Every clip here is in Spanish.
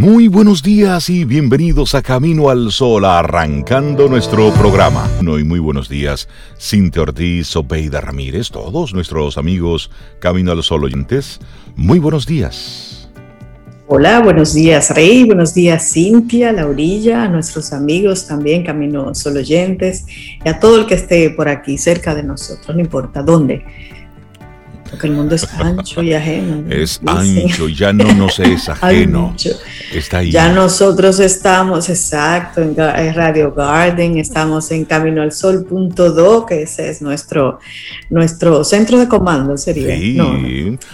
Muy buenos días y bienvenidos a Camino al Sol, arrancando nuestro programa. No, muy buenos días, Cintia Ortiz, Obeida Ramírez, todos nuestros amigos Camino al Sol oyentes. Muy buenos días. Hola, buenos días Rey, buenos días Cintia, Laurilla, a nuestros amigos también Camino al Sol oyentes y a todo el que esté por aquí cerca de nosotros, no importa dónde porque el mundo es ancho y ajeno. Es ancho, ya no nos es ajeno. Está ahí. Ya nosotros estamos, exacto, en Radio Garden, estamos en Camino al Sol punto do, que ese es nuestro, nuestro centro de comando, sería. Sí,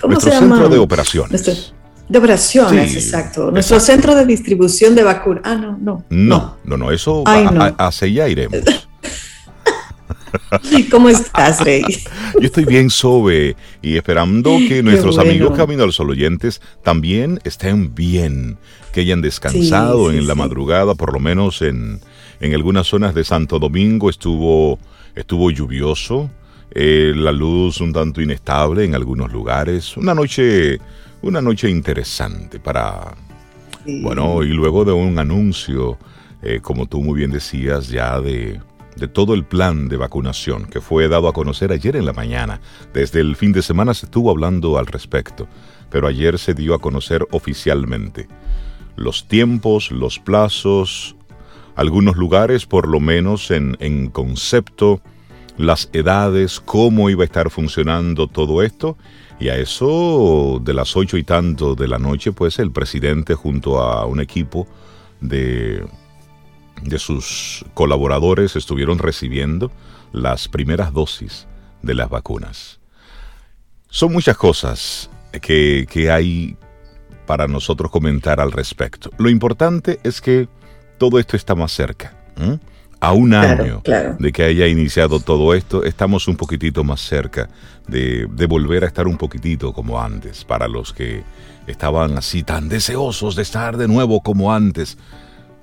nuestro centro de operaciones. de operaciones, exacto. Nuestro centro de distribución de vacunas. Ah, no, no. No, no, no, eso hacia allá iremos. ¿Cómo estás, Rey? Yo estoy bien, Sobe, y esperando que nuestros amigos Camino al Sol oyentes también estén bien, que hayan descansado en la madrugada, por lo menos en, en, algunas zonas de Santo Domingo estuvo, estuvo lluvioso, eh, la luz un tanto inestable en algunos lugares, una noche, una noche interesante para, bueno, y luego de un anuncio, eh, como tú muy bien decías, ya de de todo el plan de vacunación que fue dado a conocer ayer en la mañana. Desde el fin de semana se estuvo hablando al respecto, pero ayer se dio a conocer oficialmente los tiempos, los plazos, algunos lugares por lo menos en, en concepto, las edades, cómo iba a estar funcionando todo esto. Y a eso de las ocho y tanto de la noche, pues el presidente junto a un equipo de de sus colaboradores estuvieron recibiendo las primeras dosis de las vacunas. Son muchas cosas que, hay para nosotros comentar al respecto. Lo importante es que todo esto está más cerca. A un año de que haya iniciado todo esto, estamos un poquitito más cerca de, de, volver a estar un poquitito como antes, para los que estaban así tan deseosos de estar de nuevo como antes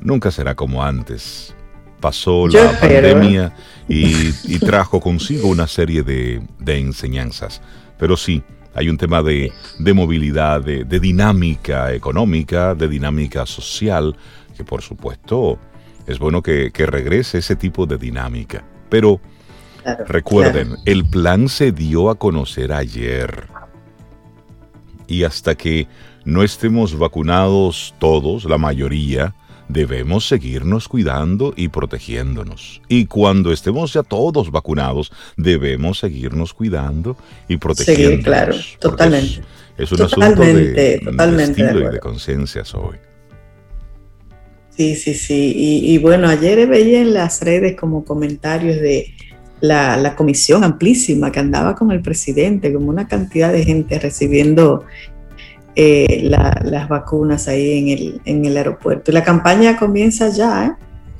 nunca será como antes. Pasó la pandemia y, trajo consigo una serie de, enseñanzas. Pero sí, hay un tema de, movilidad, de, dinámica económica, de dinámica social, que por supuesto es bueno que, regrese ese tipo de dinámica. Pero recuerden, el plan se dio a conocer ayer. Y hasta que no estemos vacunados todos, la mayoría, debemos seguirnos cuidando y protegiéndonos. Y cuando estemos ya todos vacunados, debemos seguirnos cuidando y protegiéndonos. Sí, claro, totalmente. Es, un asunto de, estilo y de conciencia hoy. Sí, sí, sí. Y, bueno, ayer veía en las redes como comentarios de la, la, comisión amplísima que andaba con el presidente, como una cantidad de gente recibiendo eh, las vacunas ahí en el, en el aeropuerto. La campaña comienza ya, ¿eh?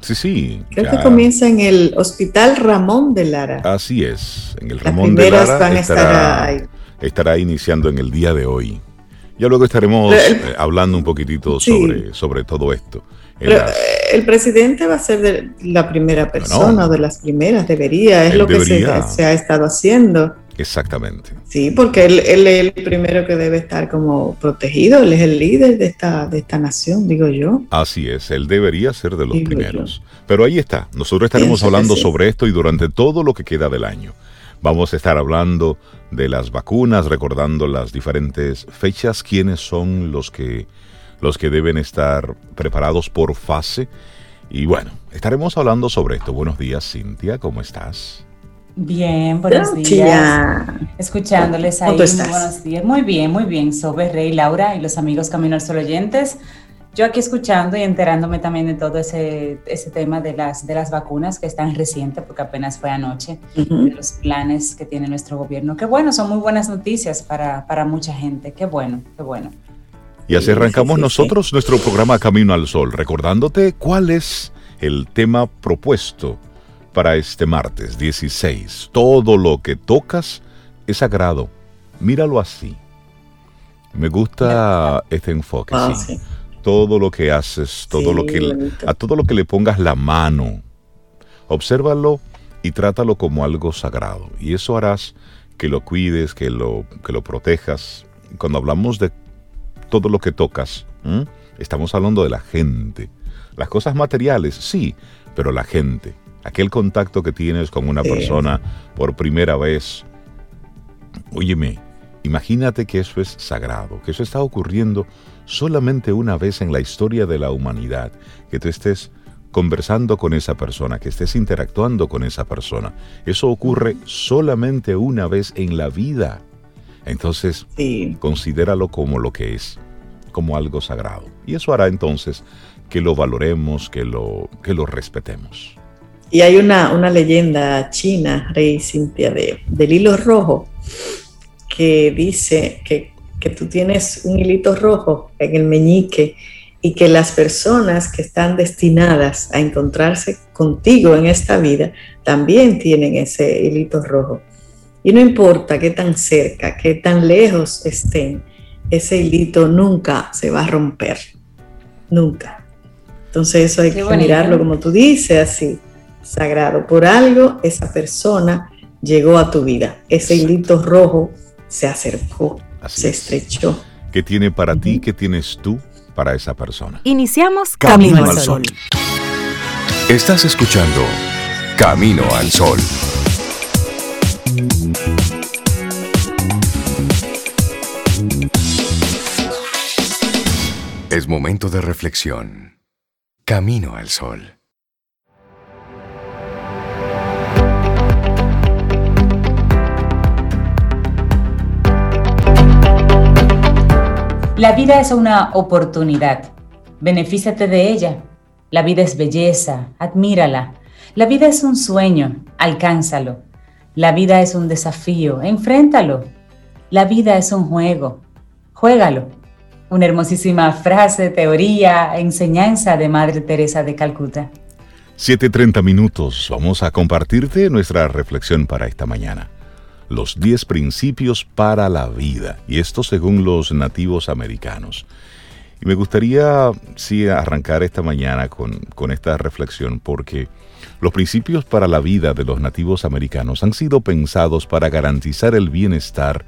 Sí, sí. Creo que comienza en el Hospital Ramón de Lara. Así es, en el Ramón de Lara estará, estará iniciando en el día de hoy. Ya luego estaremos eh, hablando un poquitito sobre, sobre todo esto. Pero eh, el presidente va a ser de la primera persona o de las primeras, debería, es lo que se, se, ha estado haciendo. Exactamente. Sí, porque él, es el primero que debe estar como protegido, él es el líder de esta, de esta nación, digo yo. Así es, él debería ser de los primeros. Pero ahí está, nosotros estaremos hablando sobre esto y durante todo lo que queda del año. Vamos a estar hablando de las vacunas, recordando las diferentes fechas, quiénes son los que, los que deben estar preparados por fase. Y bueno, estaremos hablando sobre esto. Buenos días, Cintia, ¿cómo estás? Bien, buenos días. Escuchándoles ahí, muy buenos días. Muy bien, muy bien. Sobe Rey, Laura y los amigos Camino al Sol oyentes. Yo aquí escuchando y enterándome también de todo ese, ese tema de las, de las vacunas que están reciente, porque apenas fue anoche, de los planes que tiene nuestro gobierno. Qué bueno, son muy buenas noticias para, para mucha gente. Qué bueno, qué bueno. Y así arrancamos nosotros nuestro programa Camino al Sol, recordándote cuál es el tema propuesto para este martes 16. Todo lo que tocas es sagrado. Míralo así. Me gusta este enfoque. Ah, todo lo que haces, todo lo que a todo lo que le pongas la mano, obsérvalo y trátalo como algo sagrado. Y eso harás que lo cuides, que lo, que lo protejas. Cuando hablamos de todo lo que tocas, Estamos hablando de la gente. Las cosas materiales, sí, pero la gente. Aquel contacto que tienes con una persona por primera vez. Óyeme, imagínate que eso es sagrado, que eso está ocurriendo solamente una vez en la historia de la humanidad, que tú estés conversando con esa persona, que estés interactuando con esa persona. Eso ocurre solamente una vez en la vida. Entonces, considéralo como lo que es, como algo sagrado. Y eso hará entonces que lo valoremos, que lo, que lo respetemos. Y hay una, una leyenda china, Rey Cintia, de, del hilo rojo, que dice que, que tú tienes un hilito rojo en el meñique y que las personas que están destinadas a encontrarse contigo en esta vida también tienen ese hilito rojo. Y no importa qué tan cerca, qué tan lejos estén, ese hilito nunca se va a romper. Nunca. Entonces eso hay que mirarlo como tú dices, así, sagrado. Por algo esa persona llegó a tu vida. Ese hilito rojo se acercó, se estrechó. ¿Qué tiene para ti? ¿Qué tienes tú para esa persona? Iniciamos Camino, al Sol. Estás escuchando Camino al Sol. Es momento de reflexión. Camino al Sol. La vida es una oportunidad. Benefíciate de ella. La vida es belleza. Admírala. La vida es un sueño. Alcánzalo. La vida es un desafío, enfréntalo. La vida es un juego, juégalo. Una hermosísima frase, teoría, enseñanza de Madre Teresa de Calcuta. 7.30 minutos, vamos a compartirte nuestra reflexión para esta mañana. Los 10 principios para la vida, y esto según los nativos americanos. Y me gustaría, sí, arrancar esta mañana con, con esta reflexión porque los principios para la vida de los nativos americanos han sido pensados para garantizar el bienestar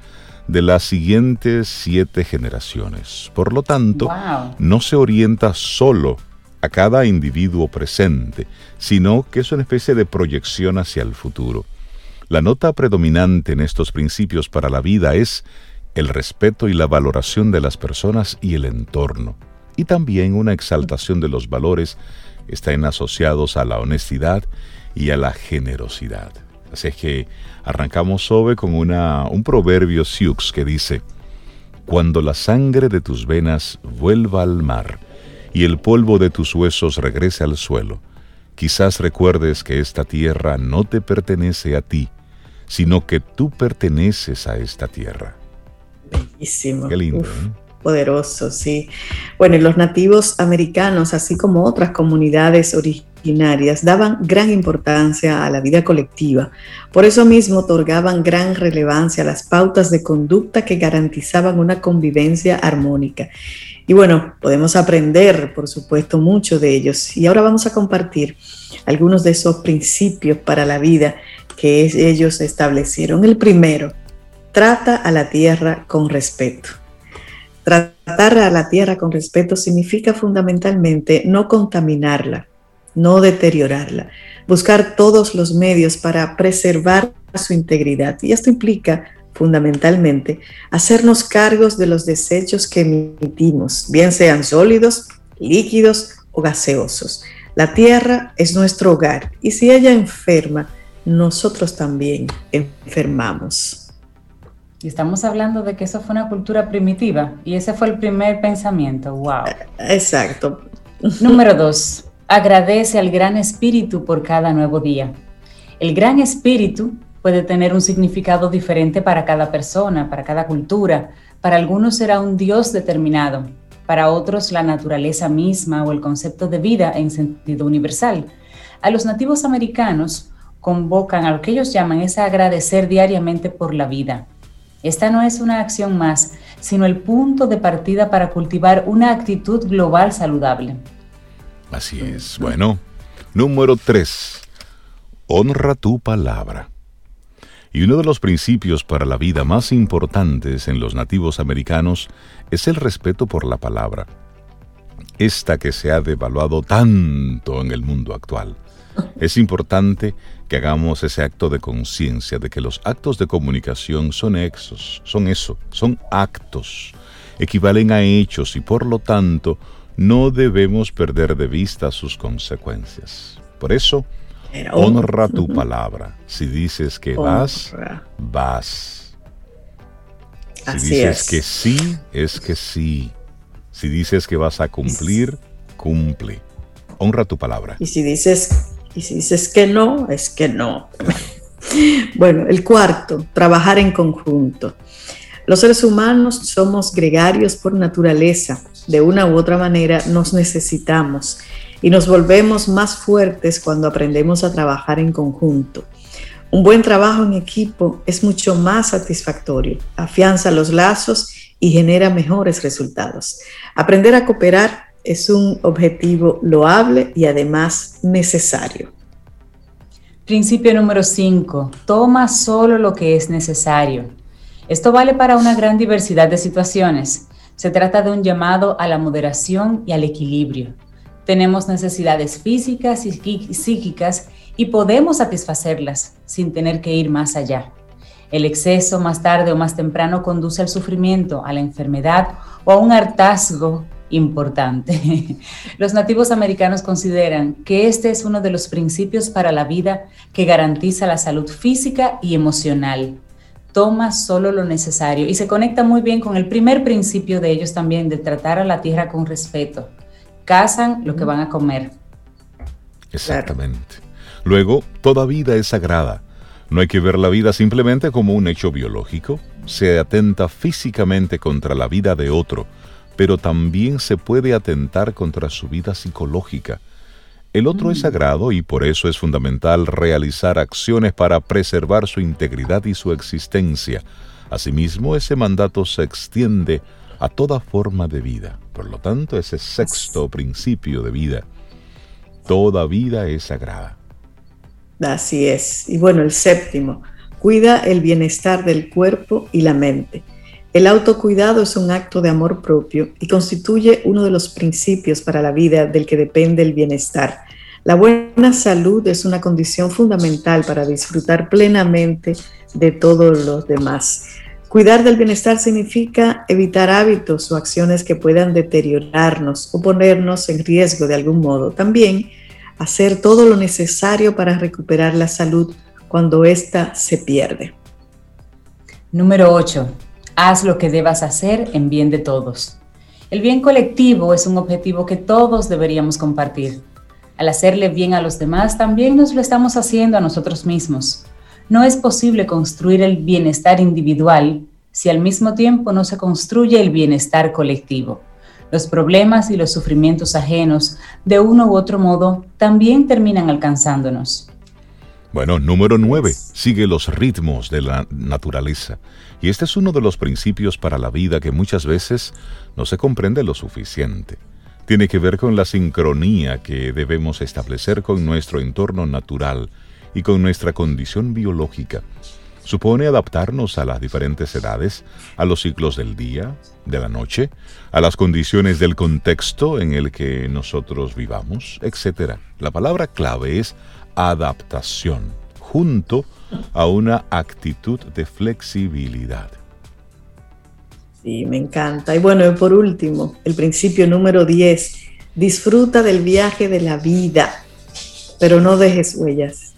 de las siguientes siete generaciones. Por lo tanto, no se orienta solo a cada individuo presente, sino que es una especie de proyección hacia el futuro. La nota predominante en estos principios para la vida es el respeto y la valoración de las personas y el entorno, y también una exaltación de los valores están asociados a la honestidad y a la generosidad. Así es que arrancamos sobre con un proverbio Sioux que dice, Cuando la sangre de tus venas vuelva al mar y el polvo de tus huesos regrese al suelo, quizás recuerdes que esta tierra no te pertenece a ti, sino que tú perteneces a esta tierra. Bellísimo. Qué lindo. ¿eh? Poderoso, sí. Bueno, los nativos americanos, así como otras comunidades originarias, daban gran importancia a la vida colectiva. Por eso mismo otorgaban gran relevancia a las pautas de conducta que garantizaban una convivencia armónica. Y bueno, podemos aprender, por supuesto, mucho de ellos. Y ahora vamos a compartir algunos de esos principios para la vida que ellos establecieron. El primero, trata a la tierra con respeto. Tratar a la tierra con respeto significa fundamentalmente no contaminarla, no deteriorarla, buscar todos los medios para preservar su integridad. Y esto implica fundamentalmente hacernos cargos de los desechos que emitimos, bien sean sólidos, líquidos o gaseosos. La tierra es nuestro hogar y si ella enferma, nosotros también enfermamos. Y estamos hablando de que eso fue una cultura primitiva y ese fue el primer pensamiento. ¡Wow! Exacto. Número dos, agradece al Gran Espíritu por cada nuevo día. El Gran Espíritu puede tener un significado diferente para cada persona, para cada cultura. Para algunos será un Dios determinado, para otros la naturaleza misma o el concepto de vida en sentido universal. A los nativos americanos convocan a lo que ellos llaman es agradecer diariamente por la vida esta no es una acción más, sino el punto de partida para cultivar una actitud global saludable. Así es. Bueno, número 3. Honra tu palabra. Y uno de los principios para la vida más importantes en los nativos americanos es el respeto por la palabra. esta que se ha devaluado tanto en el mundo actual. Es importante que hagamos ese acto de conciencia de que los actos de comunicación son exos, son eso, son actos, equivalen a hechos y por lo tanto no debemos perder de vista sus consecuencias. Por eso, honra tu palabra. Si dices que vas, vas. Si dices que sí, es que sí. Si dices que vas a cumplir, cumple. Honra tu palabra. Y si dices y si dices que no, es que no. bueno, el cuarto, trabajar en conjunto. Los seres humanos somos gregarios por naturaleza. De una u otra manera nos necesitamos y nos volvemos más fuertes cuando aprendemos a trabajar en conjunto. Un buen trabajo en equipo es mucho más satisfactorio, afianza los lazos y genera mejores resultados. Aprender a cooperar es un objetivo loable y además necesario. Principio número 5. Toma solo lo que es necesario. Esto vale para una gran diversidad de situaciones. Se trata de un llamado a la moderación y al equilibrio. Tenemos necesidades físicas y psíquicas y podemos satisfacerlas sin tener que ir más allá. El exceso más tarde o más temprano conduce al sufrimiento, a la enfermedad o a un hartazgo importante. Los nativos americanos consideran que este es uno de los principios para la vida que garantiza la salud física y emocional. Toma solo lo necesario y se conecta muy bien con el primer principio de ellos también, de tratar a la tierra con respeto. Cazan lo que van a comer. Exactamente. Luego, toda vida es sagrada. No hay que ver la vida simplemente como un hecho biológico. Se atenta físicamente contra la vida de otro pero también se puede atentar contra su vida psicológica. El otro es mm. sagrado y por eso es fundamental realizar acciones para preservar su integridad y su existencia. Asimismo, ese mandato se extiende a toda forma de vida. Por lo tanto, ese sexto principio de vida, toda vida es sagrada. Así es. Y bueno, el séptimo, cuida el bienestar del cuerpo y la mente. El autocuidado es un acto de amor propio y constituye uno de los principios para la vida del que depende el bienestar. La buena salud es una condición fundamental para disfrutar plenamente de todos los demás. Cuidar del bienestar significa evitar hábitos o acciones que puedan deteriorarnos o ponernos en riesgo de algún modo. También hacer todo lo necesario para recuperar la salud cuando ésta se pierde. Número 8. Haz lo que debas hacer en bien de todos. El bien colectivo es un objetivo que todos deberíamos compartir. Al hacerle bien a los demás, también nos lo estamos haciendo a nosotros mismos. No es posible construir el bienestar individual si al mismo tiempo no se construye el bienestar colectivo. Los problemas y los sufrimientos ajenos, de uno u otro modo, también terminan alcanzándonos. Bueno, número 9. Sigue los ritmos de la naturaleza. Y este es uno de los principios para la vida que muchas veces no se comprende lo suficiente. Tiene que ver con la sincronía que debemos establecer con nuestro entorno natural y con nuestra condición biológica. Supone adaptarnos a las diferentes edades, a los ciclos del día, de la noche, a las condiciones del contexto en el que nosotros vivamos, etc. La palabra clave es adaptación, junto a una actitud de flexibilidad. Sí, me encanta. Y bueno, y por último, el principio número 10, disfruta del viaje de la vida, pero no dejes huellas.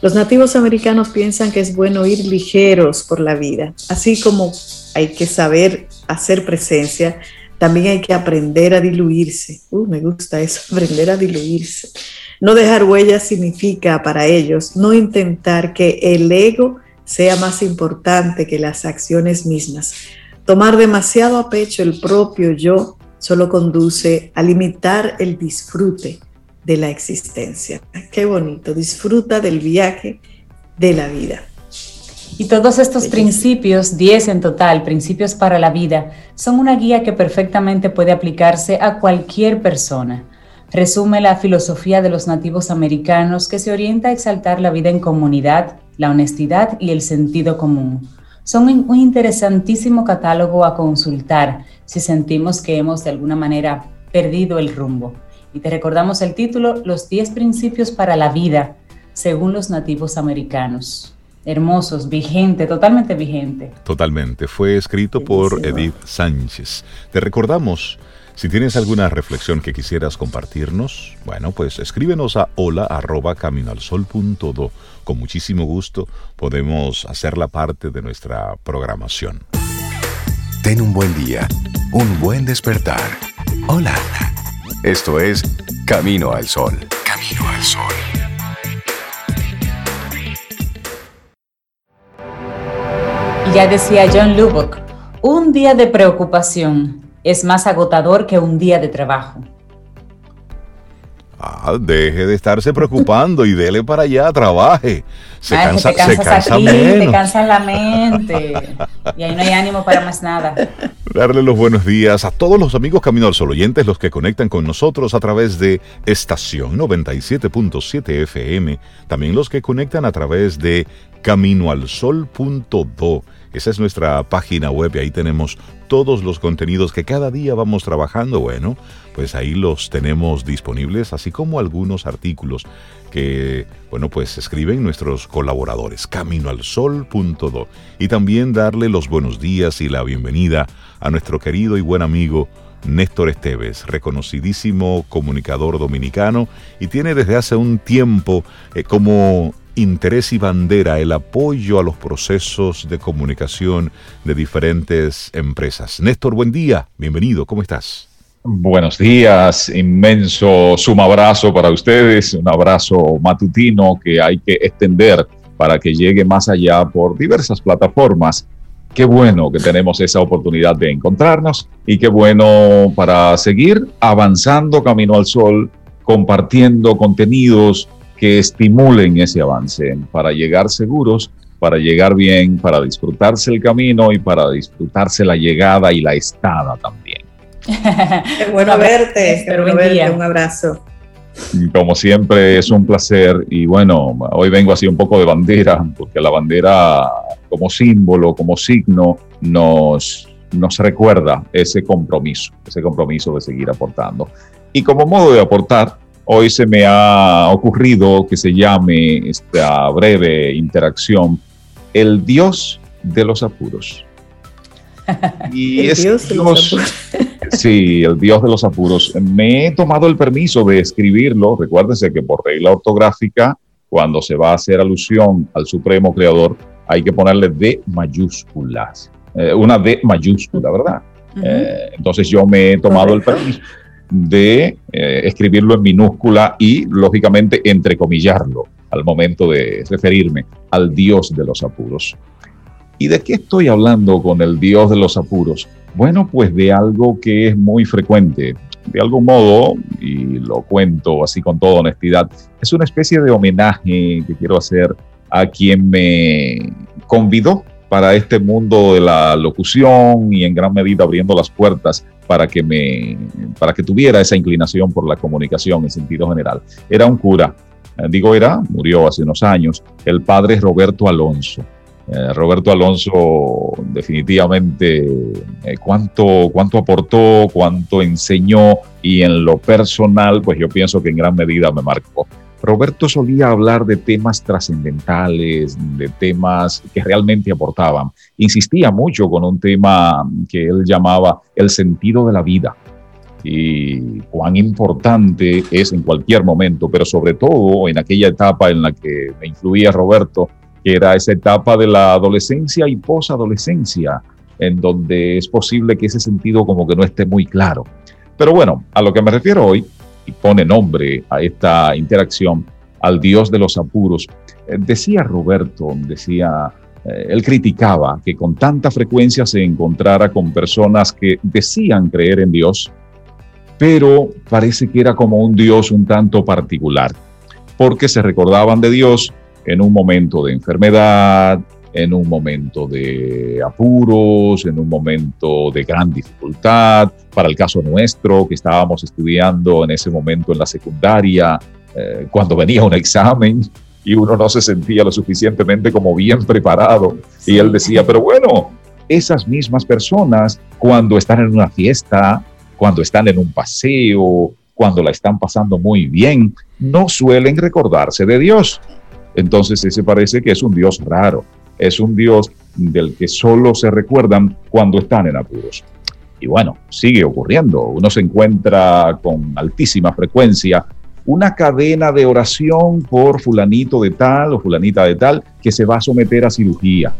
Los nativos americanos piensan que es bueno ir ligeros por la vida, así como hay que saber hacer presencia, también hay que aprender a diluirse. Uh, me gusta eso, aprender a diluirse. No dejar huellas significa para ellos no intentar que el ego sea más importante que las acciones mismas. Tomar demasiado a pecho el propio yo solo conduce a limitar el disfrute de la existencia. Qué bonito, disfruta del viaje de la vida. Y todos estos principios, 10 en total, principios para la vida, son una guía que perfectamente puede aplicarse a cualquier persona resume la filosofía de los nativos americanos que se orienta a exaltar la vida en comunidad, la honestidad y el sentido común. Son un interesantísimo catálogo a consultar si sentimos que hemos de alguna manera Perdido el rumbo. Y te recordamos el título, Los 10 principios para la vida, según los nativos americanos. Hermosos, vigente, totalmente vigente. Totalmente. Fue escrito por Edith Sánchez. Te recordamos, si tienes alguna reflexión que quisieras compartirnos, bueno, pues escríbenos a hola arroba caminoalsol.do. Con muchísimo gusto podemos hacerla parte de nuestra programación. Ten un buen día, un buen despertar. Hola. Esto es Camino al Sol. Camino al Sol. Ya decía John Lubbock, un día de preocupación es más agotador que un día de trabajo. Ah, deje de estarse preocupando y dele para allá, trabaje. Se cansa, te se cansa Te cansa la mente. Y ahí no hay ánimo para más nada. Darle los buenos días a todos los amigos Camino al Sol oyentes, los que conectan con nosotros a través de estación 97.7 FM. También los que conectan a través de caminoalsol.do esa es nuestra página web y ahí tenemos todos los contenidos que cada día vamos trabajando. Bueno, pues ahí los tenemos disponibles, así como algunos artículos que, bueno, pues escriben nuestros colaboradores, caminoalsol.do. Y también darle los buenos días y la bienvenida a nuestro querido y buen amigo Néstor Esteves, reconocidísimo comunicador dominicano y tiene desde hace un tiempo eh, como interés y bandera el apoyo a los procesos de comunicación de diferentes empresas. Néstor, buen día, bienvenido, ¿cómo estás? Buenos días, inmenso suma abrazo para ustedes, un abrazo matutino que hay que extender para que llegue más allá por diversas plataformas. Qué bueno que tenemos esa oportunidad de encontrarnos y qué bueno para seguir avanzando camino al sol, compartiendo contenidos, que estimulen ese avance para llegar seguros, para llegar bien, para disfrutarse el camino y para disfrutarse la llegada y la estada también. Qué bueno verte, qué bueno verte, un abrazo. Como siempre es un placer y bueno, hoy vengo así un poco de bandera, porque la bandera como símbolo, como signo, nos, nos recuerda ese compromiso, ese compromiso de seguir aportando. Y como modo de aportar, Hoy se me ha ocurrido que se llame esta breve interacción El Dios de los apuros. Y el es Dios, de los apuros. Sí, el Dios de los apuros. Me he tomado el permiso de escribirlo. Recuérdense que por regla ortográfica, cuando se va a hacer alusión al Supremo Creador, hay que ponerle D mayúsculas. Eh, una D mayúscula, ¿verdad? Eh, entonces yo me he tomado el permiso de eh, escribirlo en minúscula y, lógicamente, entrecomillarlo al momento de referirme al Dios de los apuros. ¿Y de qué estoy hablando con el Dios de los apuros? Bueno, pues de algo que es muy frecuente. De algún modo, y lo cuento así con toda honestidad, es una especie de homenaje que quiero hacer a quien me convidó para este mundo de la locución y en gran medida abriendo las puertas para que, me, para que tuviera esa inclinación por la comunicación en sentido general. Era un cura, eh, digo era, murió hace unos años, el padre Roberto Alonso. Eh, Roberto Alonso definitivamente eh, cuánto, cuánto aportó, cuánto enseñó y en lo personal, pues yo pienso que en gran medida me marcó. Roberto solía hablar de temas trascendentales, de temas que realmente aportaban. Insistía mucho con un tema que él llamaba el sentido de la vida y cuán importante es en cualquier momento, pero sobre todo en aquella etapa en la que me influía Roberto, que era esa etapa de la adolescencia y posadolescencia, en donde es posible que ese sentido como que no esté muy claro. Pero bueno, a lo que me refiero hoy y pone nombre a esta interacción al Dios de los apuros. Eh, decía Roberto, decía, eh, él criticaba que con tanta frecuencia se encontrara con personas que decían creer en Dios, pero parece que era como un Dios un tanto particular, porque se recordaban de Dios en un momento de enfermedad, en un momento de apuros, en un momento de gran dificultad. Para el caso nuestro, que estábamos estudiando en ese momento en la secundaria, eh, cuando venía un examen y uno no se sentía lo suficientemente como bien preparado. Y él decía, pero bueno, esas mismas personas cuando están en una fiesta, cuando están en un paseo, cuando la están pasando muy bien, no suelen recordarse de Dios. Entonces ese parece que es un Dios raro, es un Dios del que solo se recuerdan cuando están en apuros. Y bueno, sigue ocurriendo. Uno se encuentra con altísima frecuencia una cadena de oración por fulanito de tal o fulanita de tal que se va a someter a cirugía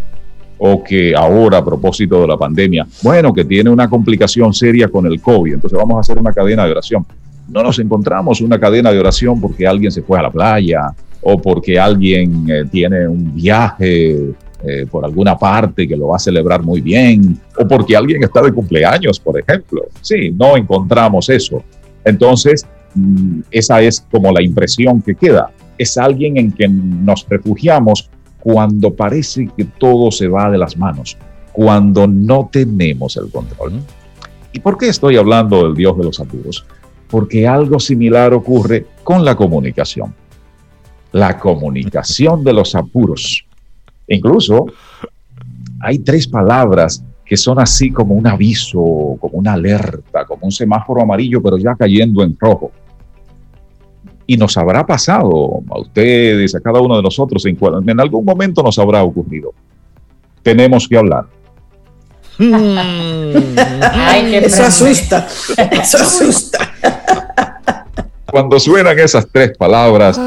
o que ahora a propósito de la pandemia, bueno, que tiene una complicación seria con el COVID, entonces vamos a hacer una cadena de oración. No nos encontramos una cadena de oración porque alguien se fue a la playa o porque alguien eh, tiene un viaje eh, por alguna parte que lo va a celebrar muy bien o porque alguien está de cumpleaños, por ejemplo. Sí, no encontramos eso. Entonces, mm, esa es como la impresión que queda. Es alguien en quien nos refugiamos cuando parece que todo se va de las manos, cuando no tenemos el control. ¿Y por qué estoy hablando del Dios de los apuros? Porque algo similar ocurre con la comunicación. La comunicación de los apuros. Incluso hay tres palabras que son así como un aviso, como una alerta, como un semáforo amarillo, pero ya cayendo en rojo y nos habrá pasado a ustedes, a cada uno de nosotros, en, en algún momento nos habrá ocurrido. Tenemos que hablar. Ay, eso asusta, eso asusta. Cuando suenan esas tres palabras,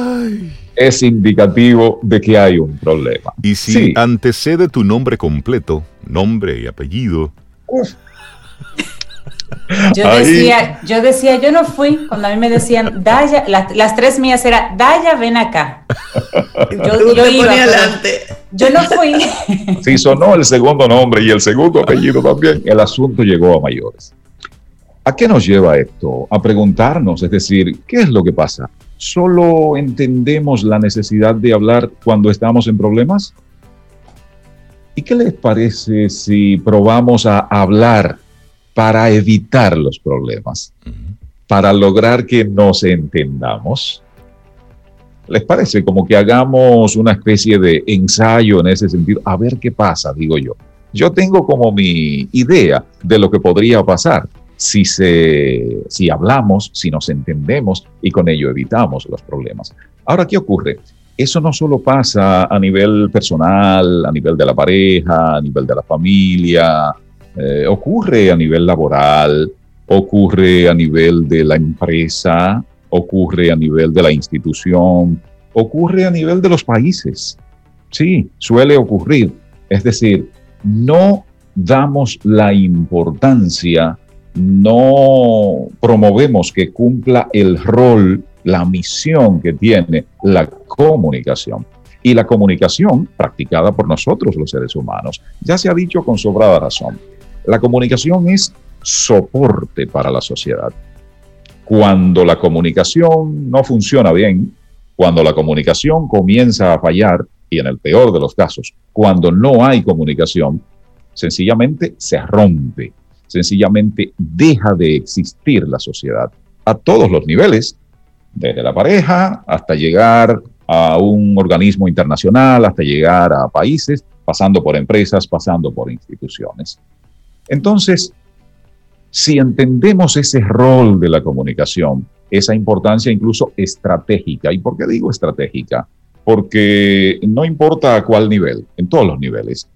es indicativo de que hay un problema. Y si antecede tu nombre completo, nombre y apellido, yo decía, yo decía, yo no fui, cuando a mí me decían, Daya, las, tres mías era, Daya, ven acá. Yo, yo iba, yo no fui. Sí, sonó el segundo nombre y el segundo apellido también. El asunto llegó a mayores. ¿A qué nos lleva esto? A preguntarnos, es decir, ¿qué es lo que pasa? ¿Solo entendemos la necesidad de hablar cuando estamos en problemas? ¿Y qué les parece si probamos a hablar para evitar los problemas, para lograr que nos entendamos. ¿Les parece como que hagamos una especie de ensayo en ese sentido? A ver qué pasa, digo yo. Yo tengo como mi idea de lo que podría pasar si, se, si hablamos, si nos entendemos y con ello evitamos los problemas. Ahora, ¿qué ocurre? Eso no solo pasa a nivel personal, a nivel de la pareja, a nivel de la familia, eh, ocurre a nivel laboral, ocurre a nivel de la empresa, ocurre a nivel de la institución, ocurre a nivel de los países. Sí, suele ocurrir. Es decir, no damos la importancia, no promovemos que cumpla el rol, la misión que tiene la comunicación. Y la comunicación practicada por nosotros los seres humanos, ya se ha dicho con sobrada razón, la comunicación es soporte para la sociedad. Cuando la comunicación no funciona bien, cuando la comunicación comienza a fallar, y en el peor de los casos, cuando no hay comunicación, sencillamente se rompe, sencillamente deja de existir la sociedad a todos los niveles, desde la pareja hasta llegar a un organismo internacional, hasta llegar a países, pasando por empresas, pasando por instituciones. Entonces, si entendemos ese rol de la comunicación, esa importancia incluso estratégica, ¿y por qué digo estratégica? Porque no importa a cuál nivel, en todos los niveles,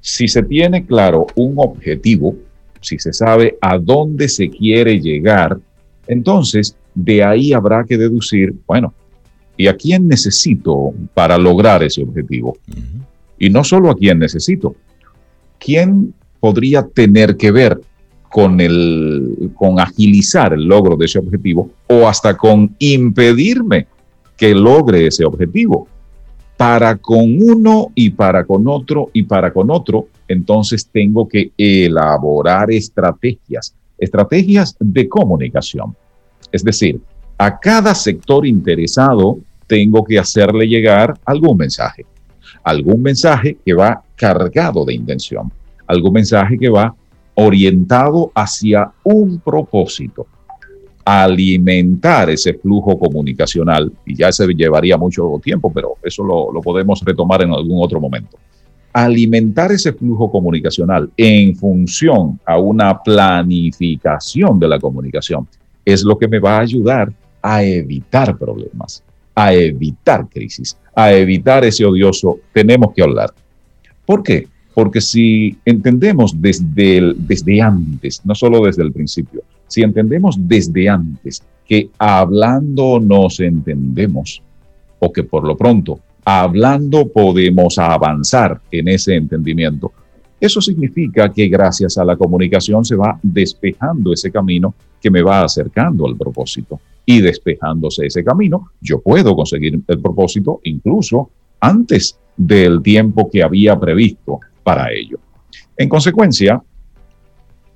si se tiene claro un objetivo, si se sabe a dónde se quiere llegar, entonces de ahí habrá que deducir, bueno, ¿y a quién necesito para lograr ese objetivo? Y no solo a quién necesito, ¿quién podría tener que ver con, el, con agilizar el logro de ese objetivo o hasta con impedirme que logre ese objetivo. Para con uno y para con otro y para con otro, entonces tengo que elaborar estrategias, estrategias de comunicación. Es decir, a cada sector interesado tengo que hacerle llegar algún mensaje, algún mensaje que va cargado de intención algún mensaje que va orientado hacia un propósito, alimentar ese flujo comunicacional, y ya se llevaría mucho tiempo, pero eso lo, podemos retomar en algún otro momento. Alimentar ese flujo comunicacional en función a una planificación de la comunicación es lo que me va a ayudar a evitar problemas, a evitar crisis, a evitar ese odioso tenemos que hablar. ¿Por qué? Porque si entendemos desde, desde antes, no solo desde el principio, si entendemos desde antes que hablando nos entendemos, o que por lo pronto hablando podemos avanzar en ese entendimiento, eso significa que gracias a la comunicación se va despejando ese camino que me va acercando al propósito. Y despejándose ese camino, yo puedo conseguir el propósito incluso antes del tiempo que había previsto para ello. En consecuencia,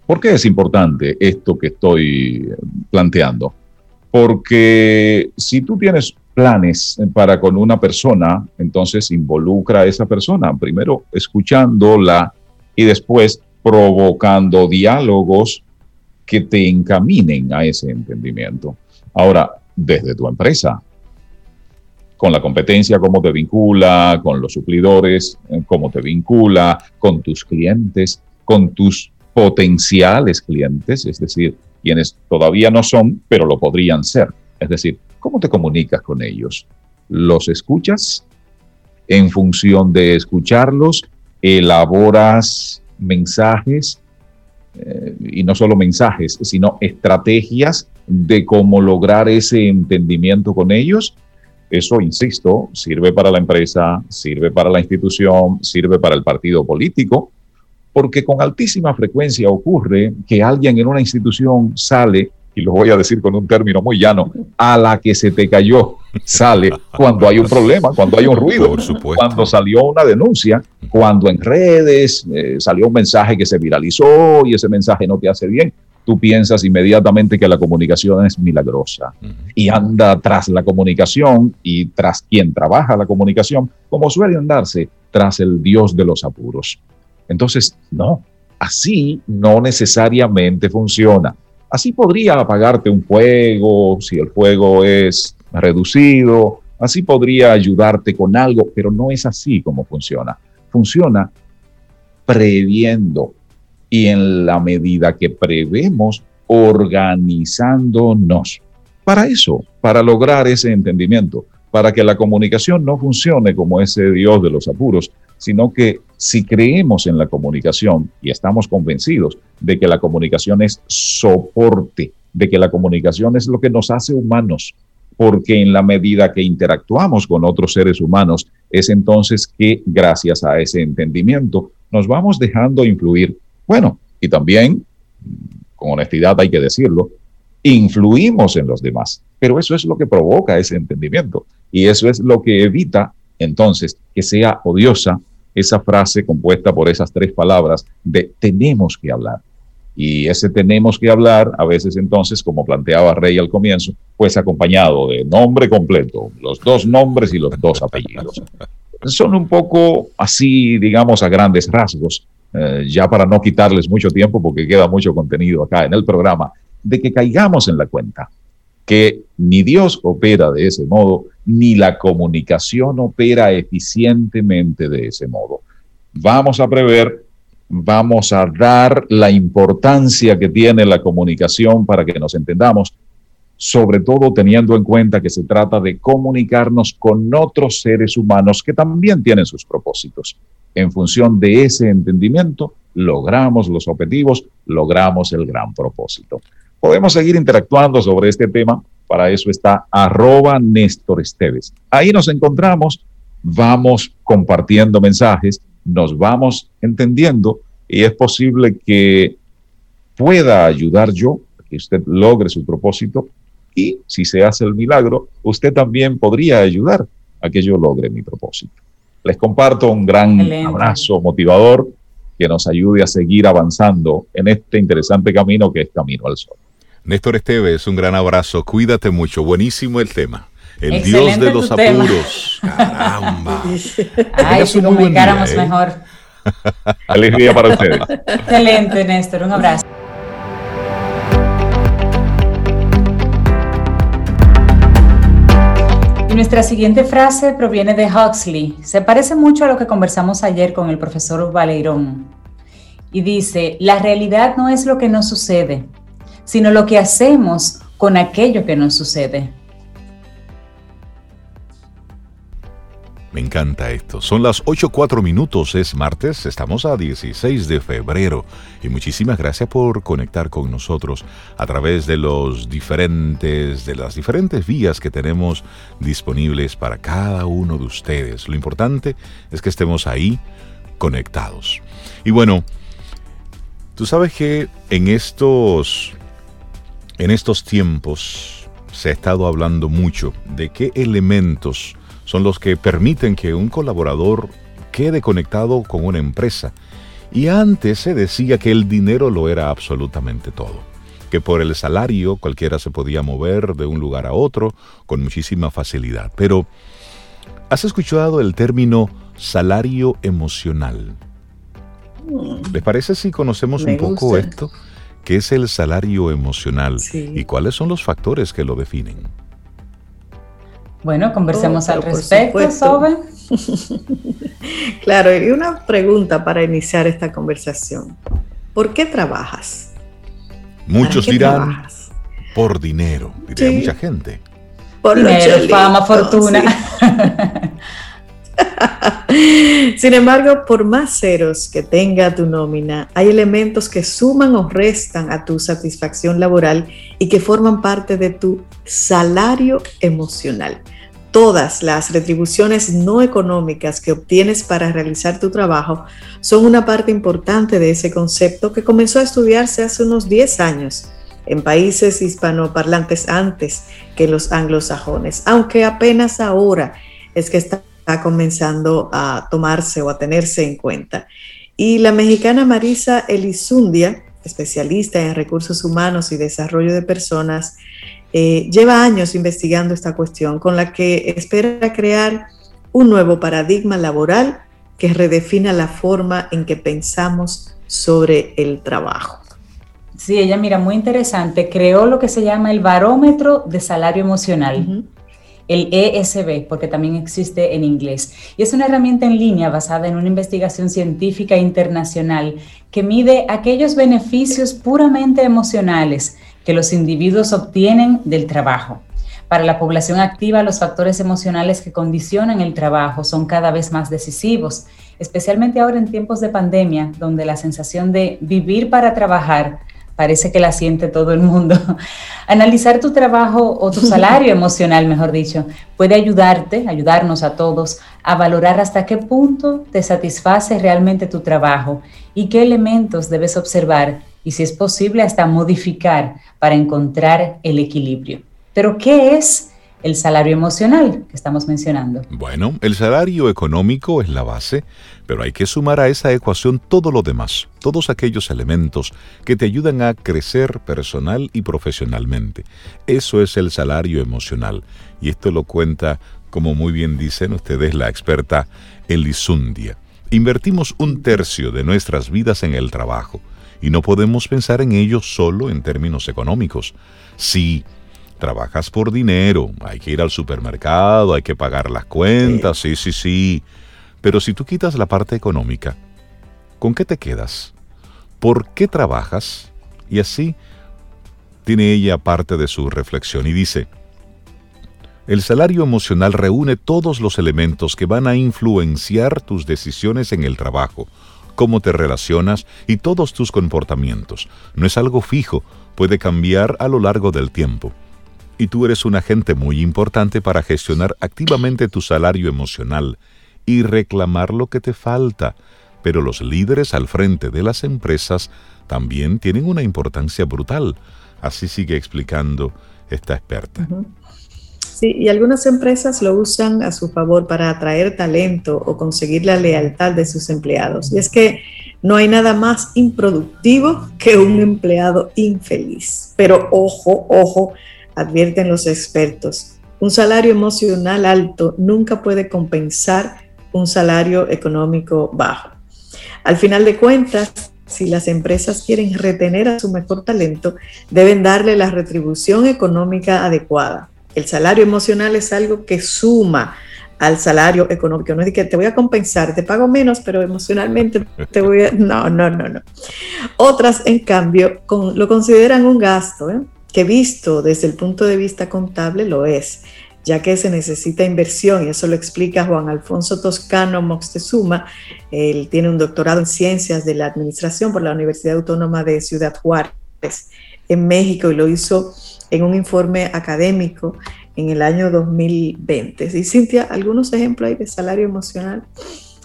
¿por qué es importante esto que estoy planteando? Porque si tú tienes planes para con una persona, entonces involucra a esa persona, primero escuchándola y después provocando diálogos que te encaminen a ese entendimiento. Ahora, desde tu empresa, con la competencia, cómo te vincula, con los suplidores, eh, cómo te vincula, con tus clientes, con tus potenciales clientes, es decir, quienes todavía no son, pero lo podrían ser. Es decir, ¿cómo te comunicas con ellos? ¿Los escuchas? En función de escucharlos, elaboras mensajes, eh, y no solo mensajes, sino estrategias de cómo lograr ese entendimiento con ellos. Eso, insisto, sirve para la empresa, sirve para la institución, sirve para el partido político, porque con altísima frecuencia ocurre que alguien en una institución sale y lo voy a decir con un término muy llano, a la que se te cayó sale cuando hay un problema, cuando hay un ruido, cuando salió una denuncia, cuando en redes eh, salió un mensaje que se viralizó y ese mensaje no te hace bien, tú piensas inmediatamente que la comunicación es milagrosa y anda tras la comunicación y tras quien trabaja la comunicación, como suele andarse tras el Dios de los apuros. Entonces, no, así no necesariamente funciona. Así podría apagarte un fuego si el fuego es reducido, así podría ayudarte con algo, pero no es así como funciona. Funciona previendo y en la medida que prevemos, organizándonos. Para eso, para lograr ese entendimiento, para que la comunicación no funcione como ese Dios de los apuros, sino que si creemos en la comunicación y estamos convencidos de que la comunicación es soporte, de que la comunicación es lo que nos hace humanos, porque en la medida que interactuamos con otros seres humanos, es entonces que gracias a ese entendimiento nos vamos dejando influir. Bueno, y también, con honestidad hay que decirlo, influimos en los demás, pero eso es lo que provoca ese entendimiento y eso es lo que evita entonces que sea odiosa esa frase compuesta por esas tres palabras de tenemos que hablar. Y ese tenemos que hablar, a veces entonces, como planteaba Rey al comienzo, pues acompañado de nombre completo, los dos nombres y los dos apellidos. Son un poco así, digamos, a grandes rasgos, eh, ya para no quitarles mucho tiempo, porque queda mucho contenido acá en el programa, de que caigamos en la cuenta que ni Dios opera de ese modo, ni la comunicación opera eficientemente de ese modo. Vamos a prever, vamos a dar la importancia que tiene la comunicación para que nos entendamos, sobre todo teniendo en cuenta que se trata de comunicarnos con otros seres humanos que también tienen sus propósitos. En función de ese entendimiento, logramos los objetivos, logramos el gran propósito. Podemos seguir interactuando sobre este tema. Para eso está arroba Néstor Esteves. Ahí nos encontramos, vamos compartiendo mensajes, nos vamos entendiendo y es posible que pueda ayudar yo a que usted logre su propósito y si se hace el milagro, usted también podría ayudar a que yo logre mi propósito. Les comparto un gran abrazo motivador que nos ayude a seguir avanzando en este interesante camino que es Camino al Sol. Néstor Esteves, un gran abrazo. Cuídate mucho. Buenísimo el tema. El Dios de los apuros. Caramba. Ay, si comunicáramos ¿eh? mejor. Feliz día para ustedes. Excelente, Néstor. Un abrazo. nuestra siguiente frase proviene de Huxley. Se parece mucho a lo que conversamos ayer con el profesor Valerón. Y dice, la realidad no es lo que nos sucede, sino lo que hacemos con aquello que nos sucede. Me encanta esto. Son las 8.4 minutos, es martes, estamos a 16 de febrero y muchísimas gracias por conectar con nosotros a través de los diferentes, de las diferentes vías que tenemos disponibles para cada uno de ustedes. Lo importante es que estemos ahí conectados. Y bueno, tú sabes que en estos, en estos tiempos se ha estado hablando mucho de qué elementos son los que permiten que un colaborador quede conectado con una empresa. Y antes se decía que el dinero lo era absolutamente todo, que por el salario cualquiera se podía mover de un lugar a otro con muchísima facilidad. Pero, ¿has escuchado el término salario emocional? Mm. ¿Les parece si conocemos un poco esto? ¿Qué es el salario emocional y cuáles son los factores que lo definen? Bueno, conversemos oh, al respecto, Sobe. claro, y una pregunta para iniciar esta conversación. ¿Por qué trabajas? Muchos dirán por dinero, diría mucha gente. Por dinero, fama, fortuna. Sin embargo, por más ceros que tenga tu nómina, hay elementos que suman o restan a tu satisfacción laboral y que forman parte de tu salario emocional. Todas las retribuciones no económicas que obtienes para realizar tu trabajo son una parte importante de ese concepto que comenzó a estudiarse hace unos 10 años en países hispanoparlantes antes que los anglosajones, aunque apenas ahora es que está comenzando a tomarse o a tenerse en cuenta. Y la mexicana Marisa Elizundia, especialista en recursos humanos y desarrollo de personas, eh, lleva años investigando esta cuestión, con la que espera crear un nuevo paradigma laboral que redefina la forma en que pensamos sobre el trabajo. Sí, ella mira, muy interesante, creó lo que se llama el barómetro de salario emocional el ESB, porque también existe en inglés. Y es una herramienta en línea basada en una investigación científica internacional que mide aquellos beneficios puramente emocionales que los individuos obtienen del trabajo. Para la población activa, los factores emocionales que condicionan el trabajo son cada vez más decisivos, especialmente ahora en tiempos de pandemia, donde la sensación de vivir para trabajar parece que la siente todo el mundo. Analizar tu trabajo o tu salario emocional, mejor dicho, puede ayudarte, ayudarnos a todos a valorar hasta qué punto te satisface realmente tu trabajo y qué elementos debes observar y si es posible hasta modificar para encontrar el equilibrio. Pero ¿qué es el salario emocional que estamos mencionando. Bueno, el salario económico es la base, pero hay que sumar a esa ecuación todo lo demás, todos aquellos elementos que te ayudan a crecer personal y profesionalmente. Eso es el salario emocional, y esto lo cuenta, como muy bien dicen ustedes, la experta Elisundia. Invertimos un tercio de nuestras vidas en el trabajo, y no podemos pensar en ello solo en términos económicos. Si trabajas por dinero, hay que ir al supermercado, hay que pagar las cuentas, sí, sí, sí. Pero si tú quitas la parte económica, ¿con qué te quedas? ¿Por qué trabajas? Y así tiene ella parte de su reflexión y dice, el salario emocional reúne todos los elementos que van a influenciar tus decisiones en el trabajo, cómo te relacionas y todos tus comportamientos. No es algo fijo, puede cambiar a lo largo del tiempo y tú eres un agente muy importante para gestionar activamente tu salario emocional y reclamar lo que te falta. Pero los líderes al frente de las empresas también tienen una importancia brutal. Así sigue explicando esta experta. Sí, y algunas empresas lo usan a su favor para atraer talento o conseguir la lealtad de sus empleados. Y es que no hay nada más improductivo que un empleado infeliz. Pero ojo, ojo, advierten los expertos. Un salario emocional alto nunca puede compensar un salario económico bajo. Al final de cuentas, si las empresas quieren retener a su mejor talento, deben darle la retribución económica adecuada. El salario emocional es algo que suma al salario económico. No es que te voy a compensar, te pago menos, pero emocionalmente te voy a... No, no, no, no. Otras, en cambio, lo consideran un gasto, ¿eh? Que visto desde el punto de vista contable lo es, ya que se necesita inversión, y eso lo explica Juan Alfonso Toscano Moctezuma. Él tiene un doctorado en ciencias de la administración por la Universidad Autónoma de Ciudad Juárez, en México, y lo hizo en un informe académico en el año 2020. ¿Y Cintia, algunos ejemplos ahí de salario emocional?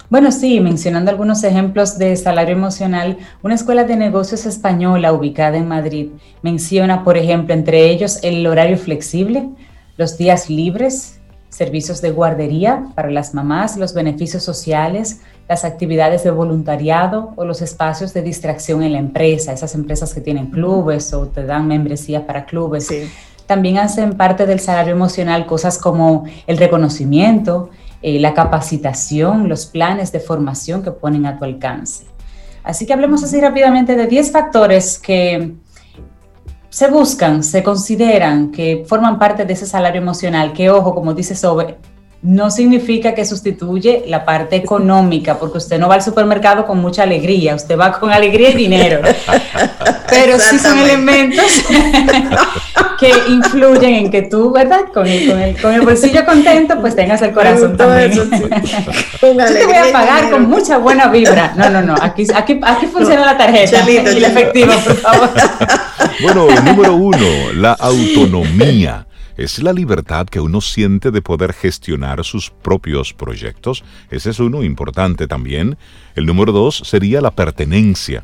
Bueno, sí, mencionando algunos ejemplos de salario emocional, una escuela de negocios española ubicada en Madrid menciona, por ejemplo, entre ellos el horario flexible, los días libres, servicios de guardería para las mamás, los beneficios sociales, las actividades de voluntariado o los espacios de distracción en la empresa, esas empresas que tienen clubes o te dan membresía para clubes. También hacen parte del salario emocional cosas como el reconocimiento, eh, la capacitación, los planes de formación que ponen a tu alcance. Así que hablemos así rápidamente de 10 factores que se buscan, se consideran que forman parte de ese salario emocional, que ojo, como dice Sobe, no significa que sustituye la parte económica, porque usted no va al supermercado con mucha alegría, usted va con alegría y dinero. Pero sí son elementos que influyen en que tú, ¿verdad? Con el, con el, bolsillo contento, pues tengas el corazón también. Yo te voy a pagar con mucha buena vibra. No, no, no, aquí, aquí, aquí funciona la tarjeta y el efectivo, por favor. Bueno, número uno, la autonomía es la libertad que uno siente de poder gestionar sus propios proyectos. Ese es uno importante también. El número dos sería la pertenencia.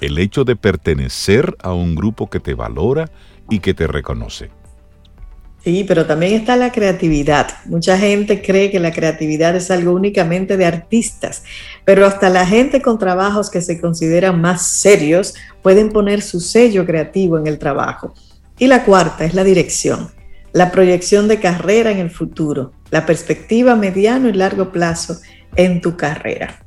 El hecho de pertenecer a un grupo que te valora y que te reconoce. Sí, pero también está la creatividad. Mucha gente cree que la creatividad es algo únicamente de artistas, pero hasta la gente con trabajos que se consideran más serios pueden poner su sello creativo en el trabajo. Y la cuarta es la dirección la proyección de carrera en el futuro, la perspectiva mediano y largo plazo en tu carrera.